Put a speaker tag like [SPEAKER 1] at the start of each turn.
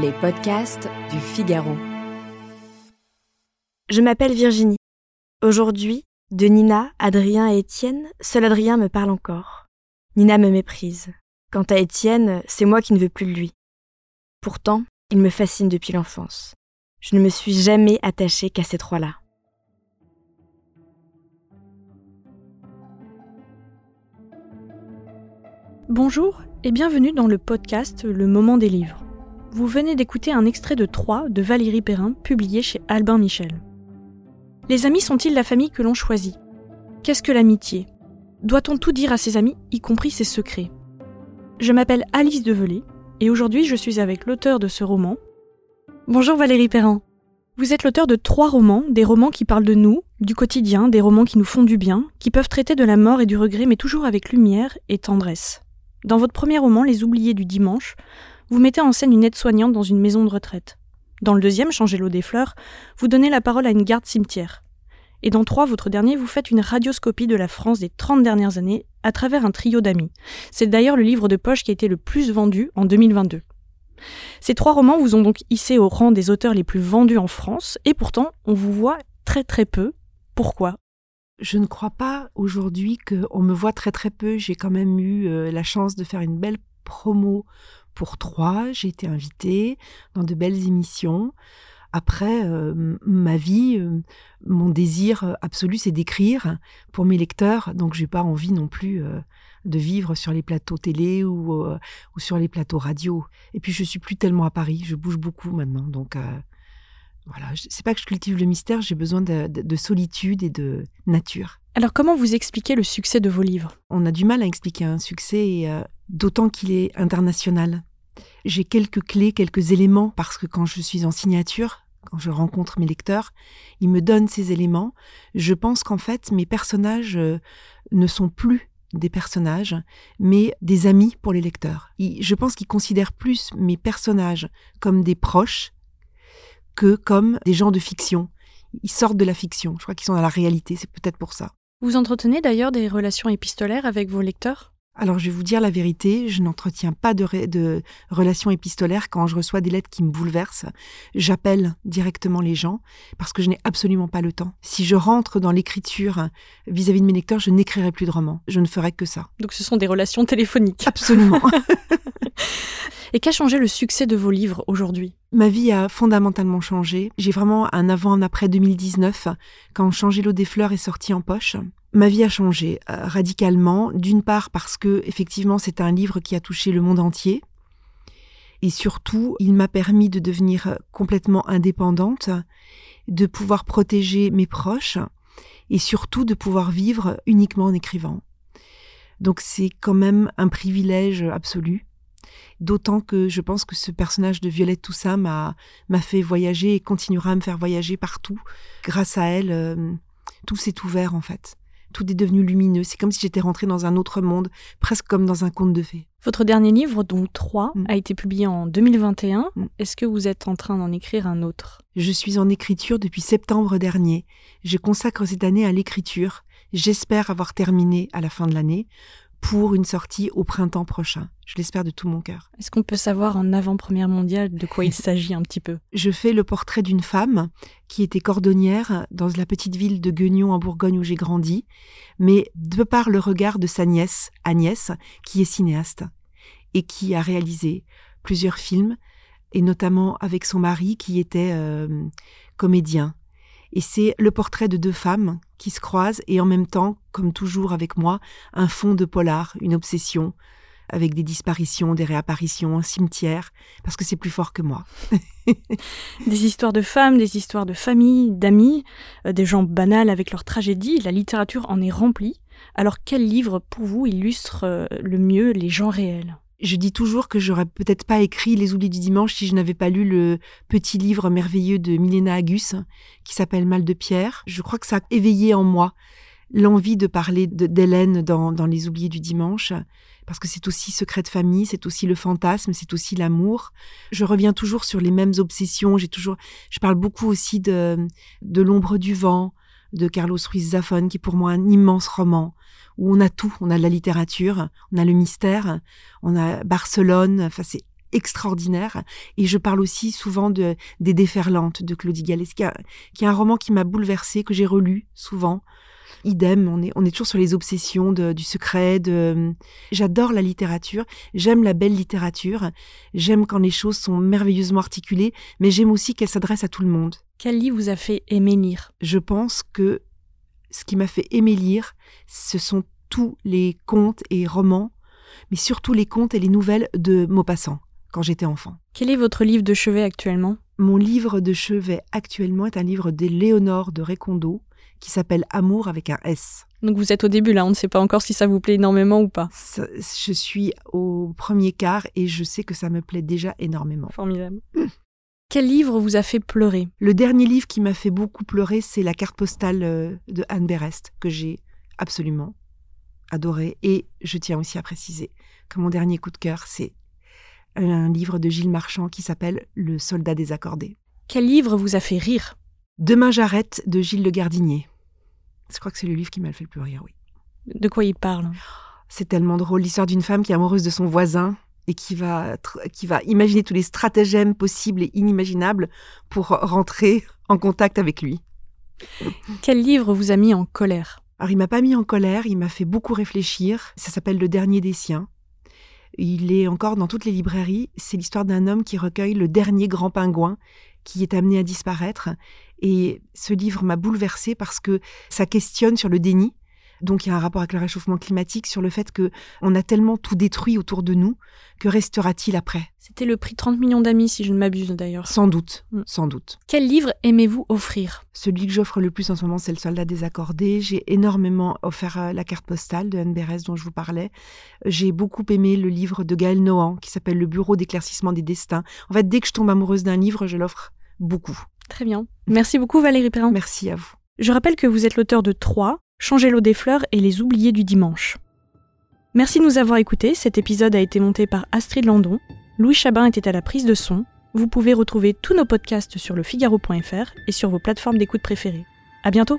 [SPEAKER 1] Les podcasts du Figaro.
[SPEAKER 2] Je m'appelle Virginie. Aujourd'hui, de Nina, Adrien et Étienne, seul Adrien me parle encore. Nina me méprise. Quant à Étienne, c'est moi qui ne veux plus de lui. Pourtant, il me fascine depuis l'enfance. Je ne me suis jamais attachée qu'à ces trois-là.
[SPEAKER 3] Bonjour et bienvenue dans le podcast Le moment des livres. Vous venez d'écouter un extrait de 3 de Valérie Perrin, publié chez Albin Michel. Les amis sont-ils la famille que l'on choisit? Qu'est-ce que l'amitié? Doit-on tout dire à ses amis, y compris ses secrets? Je m'appelle Alice Develay et aujourd'hui je suis avec l'auteur de ce roman. Bonjour Valérie Perrin. Vous êtes l'auteur de trois romans, des romans qui parlent de nous, du quotidien, des romans qui nous font du bien, qui peuvent traiter de la mort et du regret, mais toujours avec lumière et tendresse. Dans votre premier roman, Les Oubliés du Dimanche, vous mettez en scène une aide-soignante dans une maison de retraite. Dans le deuxième, Changer l'eau des fleurs, vous donnez la parole à une garde cimetière. Et dans trois, votre dernier, vous faites une radioscopie de la France des 30 dernières années à travers un trio d'amis. C'est d'ailleurs le livre de poche qui a été le plus vendu en 2022. Ces trois romans vous ont donc hissé au rang des auteurs les plus vendus en France, et pourtant, on vous voit très très peu. Pourquoi?
[SPEAKER 4] Je ne crois pas aujourd'hui qu'on me voit très très peu. J'ai quand même eu euh, la chance de faire une belle promo pour trois. J'ai été invitée dans de belles émissions. Après, euh, ma vie, euh, mon désir absolu, c'est d'écrire pour mes lecteurs. Donc, j'ai pas envie non plus de vivre sur les plateaux télé ou, ou, sur les plateaux radio. Et puis, je suis plus tellement à Paris. Je bouge beaucoup maintenant. Donc, voilà, c'est pas que je cultive le mystère, j'ai besoin de, solitude et de nature.
[SPEAKER 3] Alors comment vous expliquez le succès de vos livres?
[SPEAKER 4] On a du mal à expliquer un succès, euh, d'autant qu'il est international. J'ai quelques clés, quelques éléments, parce que quand je suis en signature, quand je rencontre mes lecteurs, ils me donnent ces éléments. Je pense qu'en fait, mes personnages euh, ne sont plus des personnages, mais des amis pour les lecteurs. je pense qu'ils considèrent plus mes personnages comme des proches, que comme des gens de fiction. Ils sortent de la fiction. Je crois qu'ils sont dans la réalité. C'est peut-être pour ça.
[SPEAKER 3] Vous entretenez d'ailleurs des relations épistolaires avec vos lecteurs?
[SPEAKER 4] Alors je vais vous dire la vérité, je n'entretiens pas de, de relations épistolaires quand je reçois des lettres qui me bouleversent. J'appelle directement les gens parce que je n'ai absolument pas le temps. Si je rentre dans l'écriture vis-à-vis de mes lecteurs, je n'écrirai plus de romans. Je ne ferai que ça.
[SPEAKER 3] Donc ce sont des relations téléphoniques.
[SPEAKER 4] Absolument.
[SPEAKER 3] Et qu'a changé le succès de vos livres aujourd'hui?
[SPEAKER 4] Ma vie a fondamentalement changé. J'ai vraiment un avant, un après 2019, quand Changer l'eau des fleurs est sorti en poche. Ma vie a changé euh, radicalement, d'une part parce que effectivement c'est un livre qui a touché le monde entier, et surtout il m'a permis de devenir complètement indépendante, de pouvoir protéger mes proches, et surtout de pouvoir vivre uniquement en écrivant. Donc c'est quand même un privilège absolu. D'autant que je pense que ce personnage de Violette Toussaint m'a m'a fait voyager et continuera à me faire voyager partout. Grâce à elle, euh, tout s'est ouvert en fait. Tout est devenu lumineux. C'est comme si j'étais rentrée dans un autre monde, presque comme dans un conte de fées.
[SPEAKER 3] Votre dernier livre, donc 3, mm. a été publié en 2021. Mm. Est-ce que vous êtes en train d'en écrire un autre?
[SPEAKER 4] Je suis en écriture depuis septembre dernier. Je consacre cette année à l'écriture. J'espère avoir terminé à la fin de l'année pour une sortie au printemps prochain. Je l'espère de tout mon cœur.
[SPEAKER 3] Est-ce qu'on peut savoir en avant-première mondiale de quoi il s'agit un petit peu?
[SPEAKER 4] Je fais le portrait d'une femme qui était cordonnière dans la petite ville de Guignon en Bourgogne où j'ai grandi, mais de par le regard de sa nièce, Agnès, qui est cinéaste et qui a réalisé plusieurs films, et notamment avec son mari qui était euh, comédien et c'est le portrait de deux femmes qui se croisent et en même temps, comme toujours avec moi, un fond de polar, une obsession, avec des disparitions, des réapparitions, un cimetière, parce que c'est plus fort que moi.
[SPEAKER 3] des histoires de femmes, des histoires de famille, d'amis, euh, des gens banals avec leur tragédie, la littérature en est remplie. Alors quel livre pour vous illustre euh, le mieux les gens réels?
[SPEAKER 4] Je dis toujours que j'aurais peut-être pas écrit Les Oubliés du dimanche si je n'avais pas lu le petit livre merveilleux de Milena Agus qui s'appelle Mal de pierre. Je crois que ça a éveillé en moi l'envie de parler d'Hélène dans, dans Les Oubliés du dimanche parce que c'est aussi secret de famille, c'est aussi le fantasme, c'est aussi l'amour. Je reviens toujours sur les mêmes obsessions. J'ai toujours, je parle beaucoup aussi de de l'ombre du vent de Carlos Ruiz Zafón, qui est pour moi un immense roman où on a tout. On a la littérature, on a le mystère, on a Barcelone. Enfin, c'est extraordinaire. Et je parle aussi souvent de, des Déferlantes de Claudie Gallès, qui, qui est un roman qui m'a bouleversée, que j'ai relu souvent. Idem, on est, on est toujours sur les obsessions de, du secret. De... J'adore la littérature, j'aime la belle littérature, j'aime quand les choses sont merveilleusement articulées, mais j'aime aussi qu'elles s'adressent à tout le monde.
[SPEAKER 3] Quel livre vous a fait aimer lire?
[SPEAKER 4] Je pense que ce qui m'a fait aimer lire, ce sont tous les contes et romans, mais surtout les contes et les nouvelles de Maupassant, quand j'étais enfant.
[SPEAKER 3] Quel est votre livre de chevet actuellement?
[SPEAKER 4] Mon livre de chevet actuellement est un livre de Léonore de Récondo, qui s'appelle Amour avec un S.
[SPEAKER 3] Donc vous êtes au début là, on ne sait pas encore si ça vous plaît énormément ou pas.
[SPEAKER 4] Ça, je suis au premier quart et je sais que ça me plaît déjà énormément.
[SPEAKER 3] Formidable. Quel livre vous a fait pleurer?
[SPEAKER 4] Le dernier livre qui m'a fait beaucoup pleurer, c'est La carte postale euh, de Anne Berest, que j'ai absolument adoré. Et je tiens aussi à préciser que mon dernier coup de cœur, c'est un livre de Gilles Marchand qui s'appelle Le soldat désaccordé.
[SPEAKER 3] Quel livre vous a fait rire?
[SPEAKER 4] Demain j'arrête de Gilles Le Gardinier. Je crois que c'est le livre qui m'a fait le plus rire, oui.
[SPEAKER 3] De quoi il parle?
[SPEAKER 4] C'est tellement drôle, l'histoire d'une femme qui est amoureuse de son voisin et qui va, qui va imaginer tous les stratagèmes possibles et inimaginables pour rentrer en contact avec lui.
[SPEAKER 3] Quel livre vous a mis en colère?
[SPEAKER 4] Alors il m'a pas mis en colère, il m'a fait beaucoup réfléchir. Ça s'appelle Le dernier des siens. Il est encore dans toutes les librairies. C'est l'histoire d'un homme qui recueille le dernier grand pingouin qui est amené à disparaître. Et ce livre m'a bouleversée parce que ça questionne sur le déni. Donc il y a un rapport avec le réchauffement climatique sur le fait que on a tellement tout détruit autour de nous que restera-t-il après?
[SPEAKER 3] C'était le prix 30 millions d'amis si je ne m'abuse d'ailleurs.
[SPEAKER 4] Sans doute, mm. sans doute.
[SPEAKER 3] Quel livre aimez-vous offrir?
[SPEAKER 4] Celui que j'offre le plus en ce moment, c'est Le Soldat désaccordé. J'ai énormément offert euh, la carte postale de Anne Berès dont je vous parlais. J'ai beaucoup aimé le livre de Gaël Nohan qui s'appelle Le Bureau d'éclaircissement des destins. En fait, dès que je tombe amoureuse d'un livre, je l'offre beaucoup.
[SPEAKER 3] Très bien. Merci beaucoup Valérie Perrin.
[SPEAKER 4] Merci à vous.
[SPEAKER 3] Je rappelle que vous êtes l'auteur de Trois, Changer l'eau des fleurs et les oubliés du dimanche. Merci de nous avoir écoutés. Cet épisode a été monté par Astrid Landon. Louis Chabin était à la prise de son. Vous pouvez retrouver tous nos podcasts sur lefigaro.fr et sur vos plateformes d'écoute préférées. À bientôt!